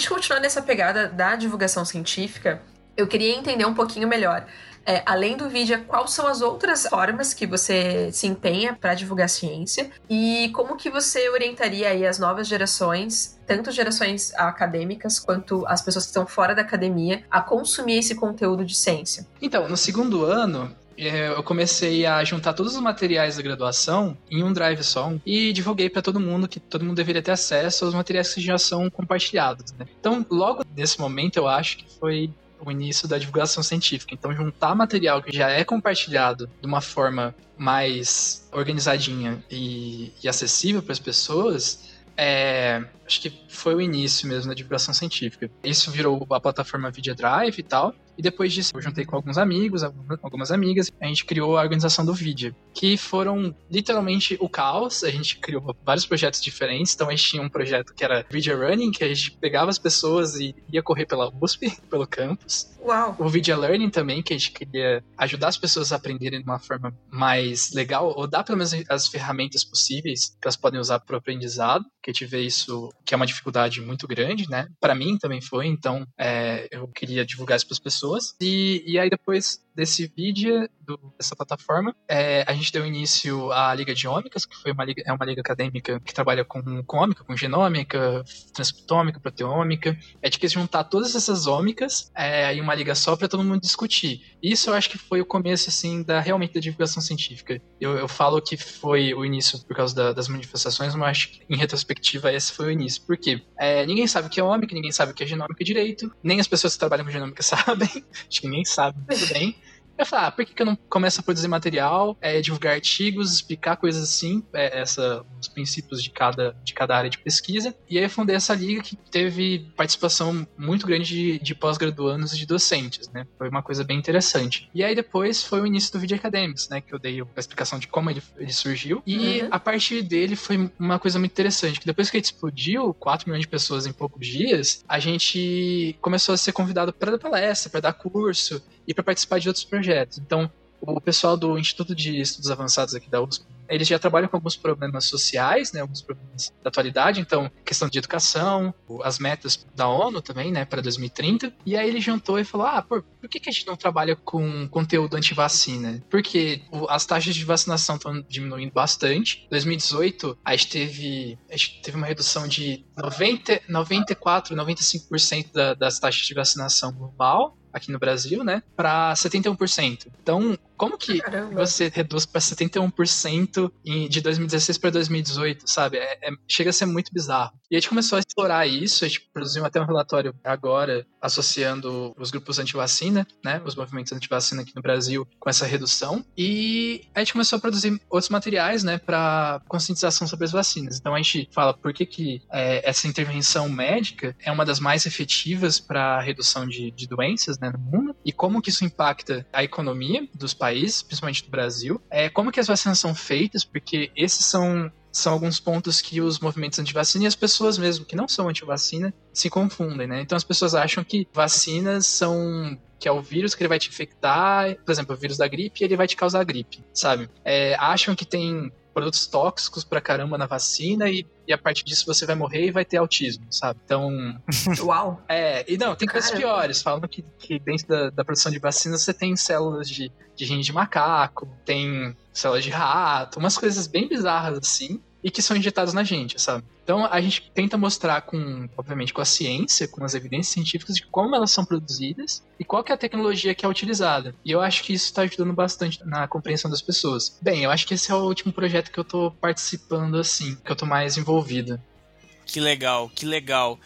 S1: Gente continuar nessa pegada da divulgação científica, eu queria entender um pouquinho melhor. É, além do vídeo, quais são as outras formas que você se empenha para divulgar ciência e como que você orientaria aí as novas gerações, tanto gerações acadêmicas quanto as pessoas que estão fora da academia, a consumir esse conteúdo de ciência?
S2: Então, no segundo ano, eu comecei a juntar todos os materiais da graduação em um drive só e divulguei para todo mundo que todo mundo deveria ter acesso aos materiais que já são compartilhados. Né? Então, logo nesse momento, eu acho que foi o início da divulgação científica. Então, juntar material que já é compartilhado de uma forma mais organizadinha e, e acessível para as pessoas, é, acho que foi o início mesmo da divulgação científica. Isso virou a plataforma Video Drive e tal. E depois disso, eu juntei com alguns amigos, algumas amigas, a gente criou a organização do vídeo, que foram literalmente o caos. A gente criou vários projetos diferentes. Então, a gente tinha um projeto que era Video Running, que a gente pegava as pessoas e ia correr pela USP, pelo campus.
S1: Uau!
S2: O Video Learning também, que a gente queria ajudar as pessoas a aprenderem de uma forma mais legal, ou dar pelo menos as ferramentas possíveis que elas podem usar para o aprendizado, que a gente vê isso, que é uma dificuldade muito grande, né? Para mim também foi, então é, eu queria divulgar isso para as pessoas pessoas. E, e aí depois desse vídeo, do, dessa plataforma, é, a gente deu início à Liga de Ômicas, que foi uma liga, é uma liga acadêmica que trabalha com, com ômica, com genômica, transcriptômica, proteômica. A gente quis juntar todas essas ômicas é, em uma liga só para todo mundo discutir. Isso eu acho que foi o começo, assim, da realmente da divulgação científica. Eu, eu falo que foi o início por causa da, das manifestações, mas acho que, em retrospectiva, esse foi o início. Por quê? É, ninguém sabe o que é ômica, ninguém sabe o que é genômica direito, nem as pessoas que trabalham com genômica sabem, acho que ninguém sabe muito bem. Eu falei, ah, por que, que eu não começo a produzir material, é, divulgar artigos, explicar coisas assim, é, essa, os princípios de cada, de cada área de pesquisa. E aí eu fundei essa liga que teve participação muito grande de, de pós-graduandos e de docentes, né? Foi uma coisa bem interessante. E aí depois foi o início do Video Academics, né? Que eu dei a explicação de como ele, ele surgiu. E uhum. a partir dele foi uma coisa muito interessante, que depois que ele explodiu, 4 milhões de pessoas em poucos dias, a gente começou a ser convidado para dar palestra, para dar curso e para participar de outros projetos. Então, o pessoal do Instituto de Estudos Avançados aqui da USP, eles já trabalham com alguns problemas sociais, né, alguns problemas da atualidade, então questão de educação, as metas da ONU também, né, para 2030. E aí ele juntou e falou: "Ah, por, por que, que a gente não trabalha com conteúdo anti-vacina? Porque as taxas de vacinação estão diminuindo bastante. Em 2018, a gente teve a gente teve uma redução de 90, 94, 95% da, das taxas de vacinação global aqui no Brasil, né, para 71%. Então, como que Caramba. você reduz para 71% em, de 2016 para 2018, sabe? É, é, chega a ser muito bizarro. E a gente começou a explorar isso, a gente produziu até um relatório agora associando os grupos anti-vacina, né, os movimentos anti-vacina aqui no Brasil com essa redução. E a gente começou a produzir outros materiais, né, para conscientização sobre as vacinas. Então a gente fala por que, que é, essa intervenção médica é uma das mais efetivas para a redução de, de doenças, né, no mundo e como que isso impacta a economia dos países, principalmente do Brasil. É, como que as vacinas são feitas, porque esses são são alguns pontos que os movimentos anti-vacina e as pessoas mesmo que não são anti-vacina se confundem, né? Então as pessoas acham que vacinas são que é o vírus que ele vai te infectar, por exemplo, o vírus da gripe, ele vai te causar gripe, sabe? É, acham que tem produtos tóxicos pra caramba na vacina e, e a partir disso você vai morrer e vai ter autismo, sabe? Então.
S1: Uau!
S2: É, e não, tem coisas piores. Falam que, que dentro da, da, produção de vacinas você tem células de, de gene de macaco, tem células de rato, umas coisas bem bizarras assim e que são injetados na gente, sabe? Então a gente tenta mostrar com, obviamente, com a ciência, com as evidências científicas de como elas são produzidas e qual é a tecnologia que é utilizada. E eu acho que isso está ajudando bastante na compreensão das pessoas. Bem, eu acho que esse é o último projeto que eu estou participando assim, que eu estou mais envolvido.
S4: Que legal, que legal.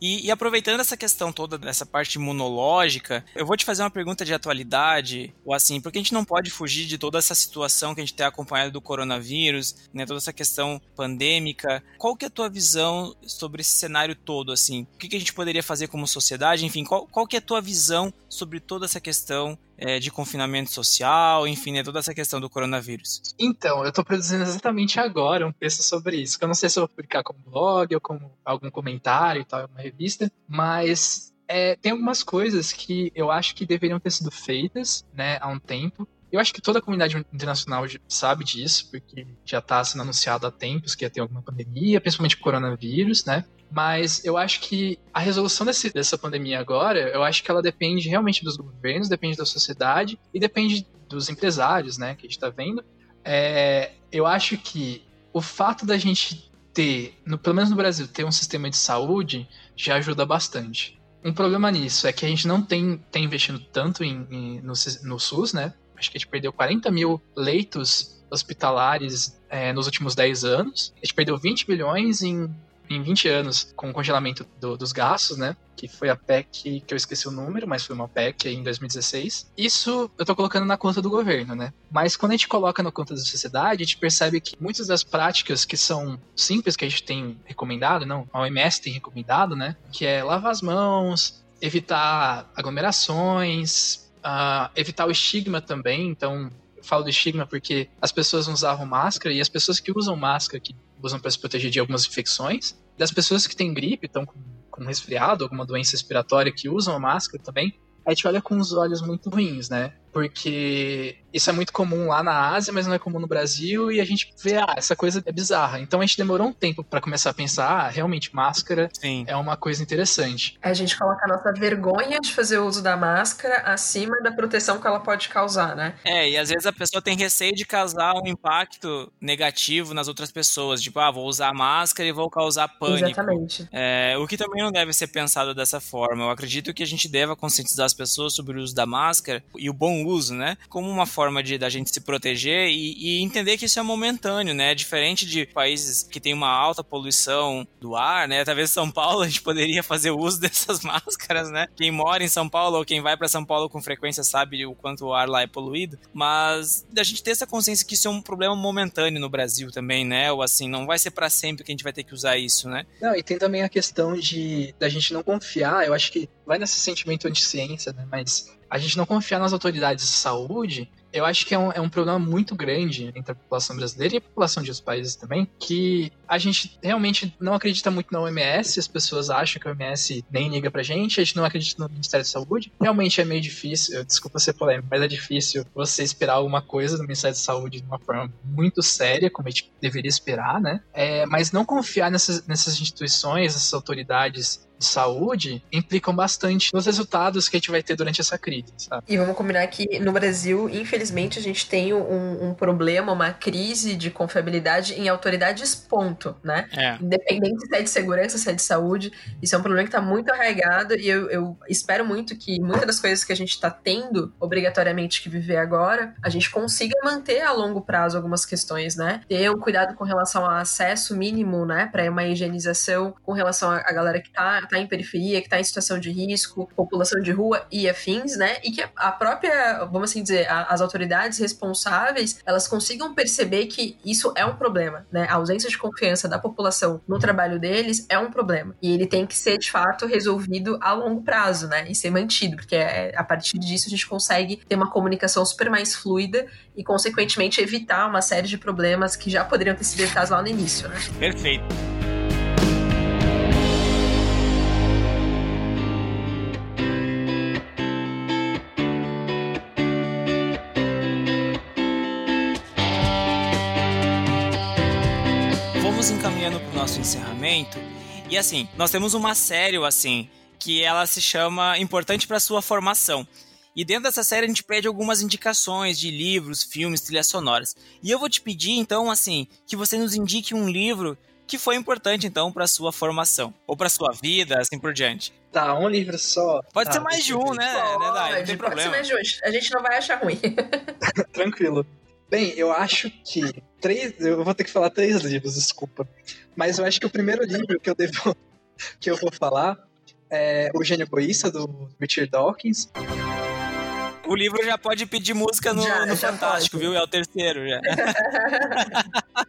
S4: E, e, aproveitando essa questão toda dessa parte imunológica, eu vou te fazer uma pergunta de atualidade, ou assim, porque a gente não pode fugir de toda essa situação que a gente tem acompanhado do coronavírus, né, toda essa questão pandêmica. Qual que é a tua visão sobre esse cenário todo, assim? O que, que a gente poderia fazer como sociedade? Enfim, qual, qual que é a tua visão sobre toda essa questão é, de confinamento social, enfim, né, toda essa questão do coronavírus?
S2: Então, eu estou produzindo exatamente agora um texto sobre isso, que eu não sei se vou publicar como blog ou como algum comentário e tal, uma revista, mas é, tem algumas coisas que eu acho que deveriam ter sido feitas, né, há um tempo. Eu acho que toda a comunidade internacional sabe disso, porque já está sendo anunciado há tempos que ia ter alguma pandemia, principalmente coronavírus, né? Mas eu acho que a resolução desse, dessa pandemia agora, eu acho que ela depende realmente dos governos, depende da sociedade e depende dos empresários, né, que a gente está vendo. É, eu acho que o fato da gente ter, no, pelo menos no Brasil, ter um sistema de saúde já ajuda bastante. Um problema nisso é que a gente não tem, tem investindo tanto em, em no, no SUS, né? Acho que a gente perdeu 40 mil leitos hospitalares é, nos últimos 10 anos. A gente perdeu 20 bilhões em em 20 anos com o congelamento do, dos gastos, né? Que foi a PEC, que eu esqueci o número, mas foi uma PEC em 2016. Isso eu tô colocando na conta do governo, né? Mas quando a gente coloca na conta da sociedade, a gente percebe que muitas das práticas que são simples que a gente tem recomendado, não, a OMS tem recomendado, né? Que é lavar as mãos, evitar aglomerações, uh, evitar o estigma também. Então, eu falo do estigma porque as pessoas não usavam máscara e as pessoas que usam máscara, que usam para se proteger de algumas infecções. Das pessoas que têm gripe, estão com, com resfriado, alguma doença respiratória, que usam a máscara também, a gente olha com os olhos muito ruins, né? Porque isso é muito comum lá na Ásia, mas não é comum no Brasil, e a gente vê, ah, essa coisa é bizarra. Então a gente demorou um tempo para começar a pensar, ah, realmente máscara Sim. é uma coisa interessante.
S1: A gente coloca a nossa vergonha de fazer uso da máscara acima da proteção que ela pode causar, né?
S4: É, e às vezes a pessoa tem receio de causar um impacto negativo nas outras pessoas, tipo, ah, vou usar máscara e vou causar pânico.
S1: Exatamente.
S4: É, o que também não deve ser pensado dessa forma. Eu acredito que a gente deva conscientizar as pessoas sobre o uso da máscara e o bom uso, né? Como uma forma de da gente se proteger e, e, entender que isso é momentâneo, né? Diferente de países que tem uma alta poluição do ar, né? Talvez São Paulo a gente poderia fazer uso dessas máscaras, né? Quem mora em São Paulo ou quem vai para São Paulo com frequência sabe o quanto o ar lá é poluído, mas a gente ter essa consciência que isso é um problema momentâneo no Brasil também, né? Ou assim, não vai ser para sempre que a gente vai ter que usar isso, né?
S2: Não, e tem também a questão de da gente não confiar, eu acho que vai nesse sentimento anti-ciência, né? Mas a gente não confiar nas autoridades de saúde, eu acho que é um, é um problema muito grande entre a população brasileira e a população de outros países também, que a gente realmente não acredita muito na OMS, as pessoas acham que a OMS nem liga pra gente, a gente não acredita no Ministério da Saúde. Realmente é meio difícil, desculpa ser polêmico, mas é difícil você esperar alguma coisa do Ministério da Saúde de uma forma muito séria, como a gente deveria esperar, né? É, mas não confiar nessas, nessas instituições, essas autoridades de saúde implicam bastante nos resultados que a gente vai ter durante essa crise, sabe?
S1: E vamos combinar que no Brasil, infelizmente, a gente tem um, um problema, uma crise de confiabilidade em autoridades, ponto, né? É. Independente se é de segurança, se é de saúde, isso é um problema que está muito arraigado e eu, eu, espero muito que muitas das coisas que a gente está tendo obrigatoriamente que viver agora, a gente consiga manter a longo prazo algumas questões, né? Ter um cuidado com relação ao acesso mínimo, né, para uma higienização com relação à galera que está está em periferia, que está em situação de risco, população de rua e afins, né? E que a própria, vamos assim dizer, a, as autoridades responsáveis, elas consigam perceber que isso é um problema, né? A ausência de confiança da população no trabalho deles é um problema. E ele tem que ser, de fato, resolvido a longo prazo, né? E ser mantido, porque é, a partir disso a gente consegue ter uma comunicação super mais fluida e, consequentemente, evitar uma série de problemas que já poderiam ter sido evitados lá no início, né?
S4: Perfeito. Nosso encerramento. E assim, nós temos uma série, assim, que ela se chama Importante para Sua Formação. E dentro dessa série a gente pede algumas indicações de livros, filmes, trilhas sonoras. E eu vou te pedir, então, assim, que você nos indique um livro que foi importante, então, para sua formação. Ou para sua vida, assim por diante.
S2: Tá, um livro só.
S4: Pode
S2: tá,
S4: ser mais de um, né?
S1: Pode, né, Dai? Não tem pode problema. ser mais de um. A gente não vai achar ruim.
S2: Tranquilo. Bem, eu acho que três. Eu vou ter que falar três livros, desculpa. Mas eu acho que o primeiro livro que eu devo. que eu vou falar é O Gênio Egoísta, do Richard Dawkins.
S4: O livro já pode pedir música no,
S1: Já,
S4: no
S1: já
S4: Fantástico,
S1: pode.
S4: viu? É o terceiro já.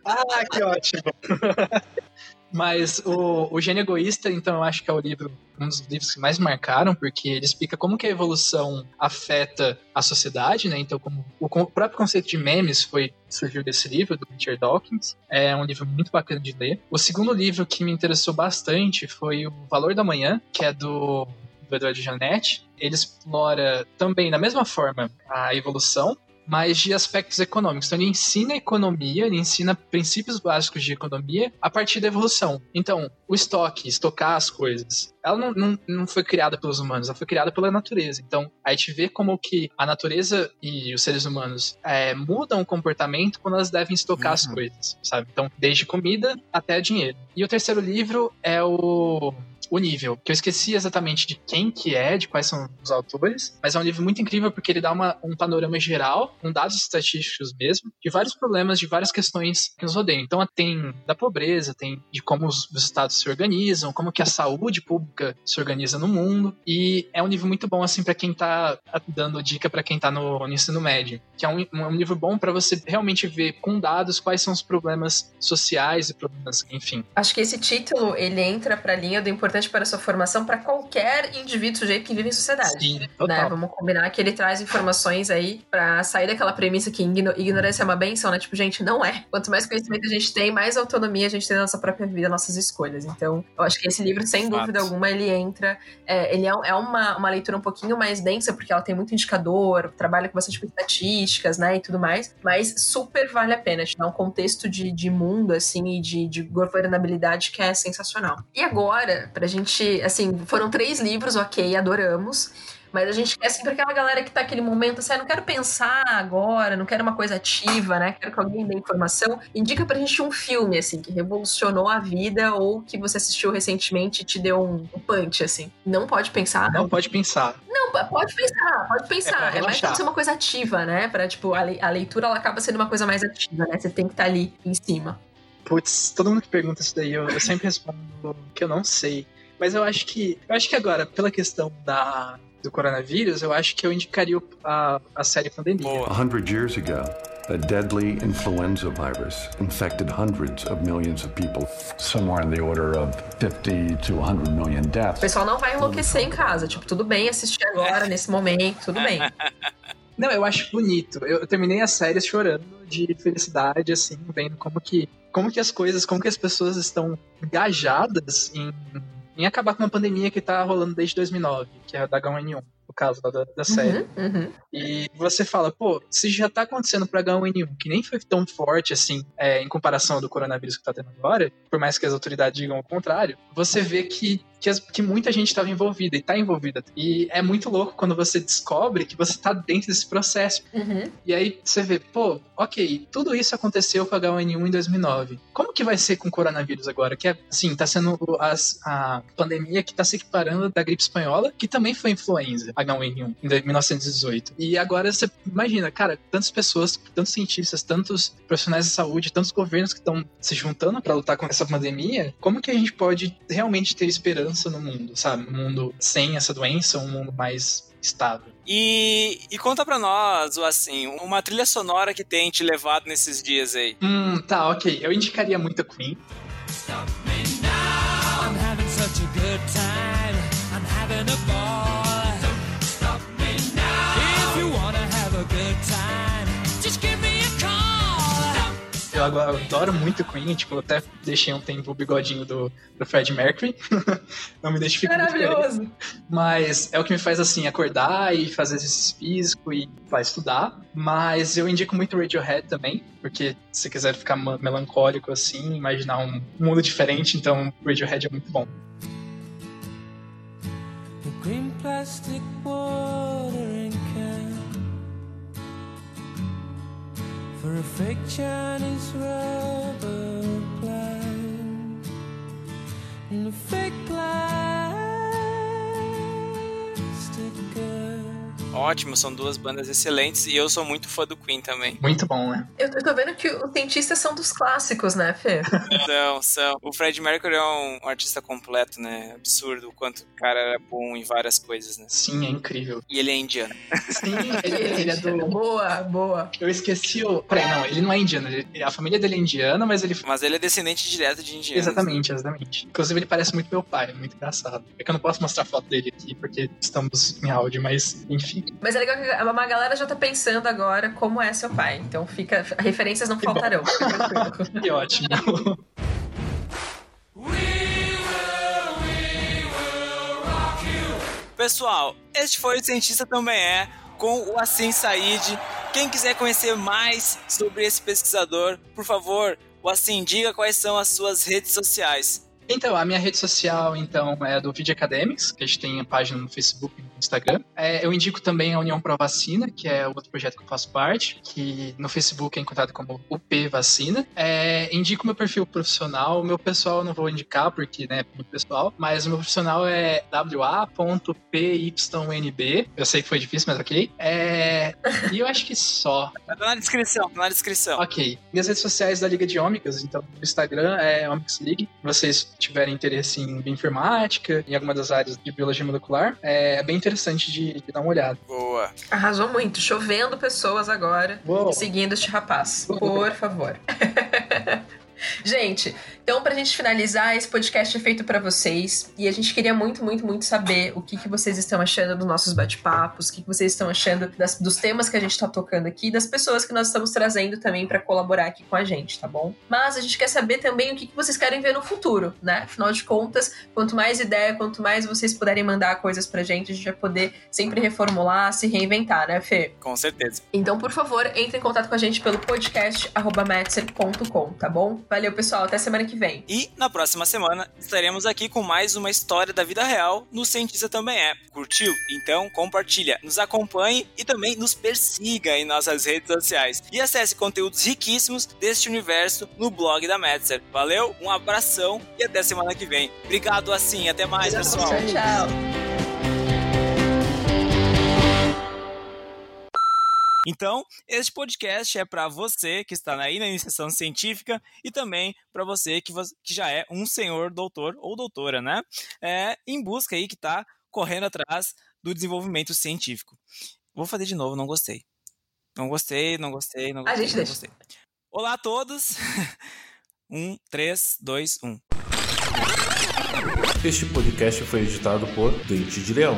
S2: Ah, que ótimo! Mas o, o Gênio Egoísta, então, eu acho que é o livro, um dos livros que mais marcaram, porque ele explica como que a evolução afeta a sociedade, né? Então, como o, o próprio conceito de memes foi surgiu desse livro, do Richard Dawkins. É um livro muito bacana de ler. O segundo livro que me interessou bastante foi O Valor da Manhã, que é do, do Eduardo Janetti. Ele explora também, da mesma forma, a evolução, mas de aspectos econômicos. Então, ele ensina economia, ele ensina princípios básicos de economia a partir da evolução. Então, o estoque, estocar as coisas, ela não, não, não foi criada pelos humanos, ela foi criada pela natureza. Então, a gente vê como que a natureza e os seres humanos é, mudam o comportamento quando elas devem estocar as
S4: Uhum.
S2: coisas, sabe? Então, desde comida até dinheiro. E o terceiro livro é o o nível, que eu esqueci exatamente de quem que é, de quais são os autores, mas é um livro muito incrível porque ele dá uma, um panorama geral, com dados estatísticos mesmo, de vários problemas, de várias questões que nos rodeiam. Então tem da pobreza, tem de como os, os estados se organizam, como que a saúde pública se organiza no mundo, e é um livro muito bom assim para quem tá dando dica para quem tá no, no ensino médio, que é um, um livro bom para você realmente ver com dados quais são os problemas sociais e problemas, enfim.
S1: Acho que esse título ele entra pra linha do importante para a sua formação para qualquer indivíduo sujeito que vive em sociedade.
S2: Sim,
S1: Né? Vamos combinar que ele traz informações aí pra sair daquela premissa que igno- ignorância é uma benção, né? Tipo, gente, não é. Quanto mais conhecimento a gente tem, mais autonomia a gente tem na nossa própria vida, nossas escolhas. Então, eu acho que esse livro, sem dúvida alguma, ele entra. é, ele é, é uma, uma leitura um pouquinho mais densa, porque ela tem muito indicador, trabalha com bastante estatísticas, né? E tudo mais. Mas super vale a pena. Te dá um contexto de, de mundo, assim, e de, de governabilidade que é sensacional. E agora, pra gente, assim, foram três livros, ok, adoramos. Mas a gente quer sempre aquela galera que tá aquele momento assim, ah, não quero pensar agora, não quero uma coisa ativa, né? Quero que alguém dê informação. Indica pra gente um filme, assim, que revolucionou a vida ou que você assistiu recentemente e te deu um, um punch, assim. Não pode pensar.
S2: Não pode pensar.
S1: Não, pode pensar, pode
S2: É
S1: pensar.
S2: pra
S1: É, mais pra ser uma coisa ativa, né? Pra, tipo, a, le- a leitura ela acaba sendo uma coisa mais ativa, né? Você tem que estar ali em cima.
S2: Putz, todo mundo que pergunta isso daí, eu, eu sempre respondo que eu não sei. Mas eu acho que. Eu acho que agora, pela questão da, do coronavírus, eu acho que eu indicaria o- a, a série Pandemia.
S4: Boa.
S5: A hundred years ago, a deadly influenza virus infected hundreds of millions of people.
S6: somewhere in the order of 50 to 100 million
S1: O
S6: deaths.
S1: pessoal não vai enlouquecer em casa. Tipo, tudo bem assistir agora, nesse momento, tudo bem.
S2: Não, eu acho bonito. Eu, eu terminei a série chorando de felicidade, assim, vendo como que, como que as coisas, como que as pessoas estão engajadas em, em acabar com uma pandemia que tá rolando desde 2009, que é a da H1N1, no caso da, da série.
S1: Uhum, uhum.
S2: E você fala, pô, se já tá acontecendo pra H1N1, que nem foi tão forte assim, é, em comparação do coronavírus que tá tendo agora, por mais que as autoridades digam o contrário, você vê que, que, as- que muita gente estava envolvida e tá envolvida. E é muito louco quando você descobre que você tá dentro desse processo.
S1: Uhum.
S2: E aí você vê, pô, ok, tudo isso aconteceu com a H1N1 em 2009. Como que vai ser com o coronavírus agora? Que é, assim, tá sendo as- a pandemia que tá se equiparando da gripe espanhola, que também foi influenza, H1N1, em 1918. E agora você imagina, cara, tantas pessoas, tantos cientistas, tantos profissionais de saúde, tantos governos que estão se juntando pra lutar com essa pandemia, como que a gente pode realmente ter esperança no mundo, sabe? Um mundo sem essa doença, um mundo mais estável.
S4: E, e conta pra nós, assim, uma trilha sonora que tem te levado nesses dias aí.
S2: Hum, tá, ok. Eu indicaria muito a Queen.
S7: I'm having such a good time.
S2: Eu adoro muito Queen, tipo, eu até deixei um tempo o bigodinho do, do Fred Mercury. Não me identifico muito.
S1: Maravilhoso.
S2: Mas é o que me faz, assim, acordar e fazer exercício físico e vai estudar. Mas eu indico muito Radiohead também, porque se você quiser ficar melancólico, assim, imaginar um mundo diferente, então Radiohead é muito bom.
S7: The green plastic watering for a fake Chinese rubber plant and a fake plastic girl.
S4: Ótimo, são duas bandas excelentes e eu sou muito fã do Queen também.
S2: Muito bom, né?
S1: Eu, eu tô vendo que os cientistas são dos clássicos, né, Fê?
S4: São, são. O Fred Mercury é um, artista completo, né? Absurdo o quanto o cara era bom em várias coisas, né?
S2: Sim, é incrível.
S4: E ele é indiano.
S2: Sim, ele, ele é do.
S1: Boa, boa.
S2: Eu esqueci o. Peraí, não, ele não é indiano. ele- a família dele é indiana, mas ele.
S4: Mas ele é descendente direto de indianos.
S2: Exatamente, exatamente. Inclusive, ele parece muito meu pai, é muito engraçado. É que eu não posso mostrar foto dele aqui, porque estamos em áudio, mas enfim.
S1: Mas é legal que uma galera já tá pensando agora como é seu pai. Então fica. Referências não
S2: Que
S1: faltarão.
S2: Que ótimo.
S4: Pessoal, este foi o Cientista Também É, com o Assim Said. Quem quiser conhecer mais sobre esse pesquisador, por favor, o Assim, diga quais são as suas redes sociais.
S2: Então, a minha rede social, então, é do Video Academics, que a gente tem a página no Facebook Instagram. É, eu indico também a União Pro Vacina, que é outro projeto que eu faço parte, que no Facebook é encontrado como UP Vacina. É, indico meu perfil profissional, o meu pessoal eu não vou indicar, porque, né, é muito pessoal, mas o meu profissional é wa.pynb. Eu sei que foi difícil, mas ok. É, e eu acho que só.
S4: Tá na descrição, tá na descrição.
S2: Ok. Minhas redes sociais da Liga de Ômicas, então no Instagram é Ômicas League. Se vocês tiverem interesse em bioinformática, em alguma das áreas de biologia molecular, é bem interessante de, de dar uma olhada.
S4: Boa.
S1: Arrasou muito. Chovendo pessoas agora
S2: Uou.
S1: seguindo este rapaz. Por favor. Gente, então pra gente finalizar, esse podcast é feito pra vocês e a gente queria muito, muito, muito saber o que, que vocês estão achando dos nossos bate-papos, o que, que vocês estão achando das- dos temas que a gente tá tocando aqui, das pessoas que nós estamos trazendo também pra colaborar aqui com a gente, tá bom? Mas a gente quer saber também o que, que vocês querem ver no futuro, né? Afinal de contas, quanto mais ideia, quanto mais vocês puderem mandar coisas pra gente, a gente vai poder sempre reformular, se reinventar, né, Fê?
S4: Com certeza.
S1: Então, por favor, entre em contato com a gente pelo podcast.metzer.com, tá bom? Valeu, pessoal. Até semana que vem.
S4: E na próxima semana estaremos aqui com mais uma história da vida real no Cientista Também É. Curtiu? Então compartilha, nos acompanhe e também nos persiga em nossas redes sociais. E acesse conteúdos riquíssimos deste universo no blog da Metzer. Valeu, um abração e até semana que vem. Obrigado assim, até mais, pessoal.
S1: Tchau, tchau.
S4: Então, este podcast é para você que está aí na iniciação científica e também para você que, que já é um senhor doutor ou doutora, né? É, em busca aí que está correndo atrás do desenvolvimento científico. Vou fazer de novo, não gostei. Não gostei, não gostei, não
S1: A
S4: gostei.
S1: gente
S4: não
S1: deixa.
S4: gostei. Olá a todos. um, três, dois, um.
S8: Este podcast foi editado por Dente de Leão.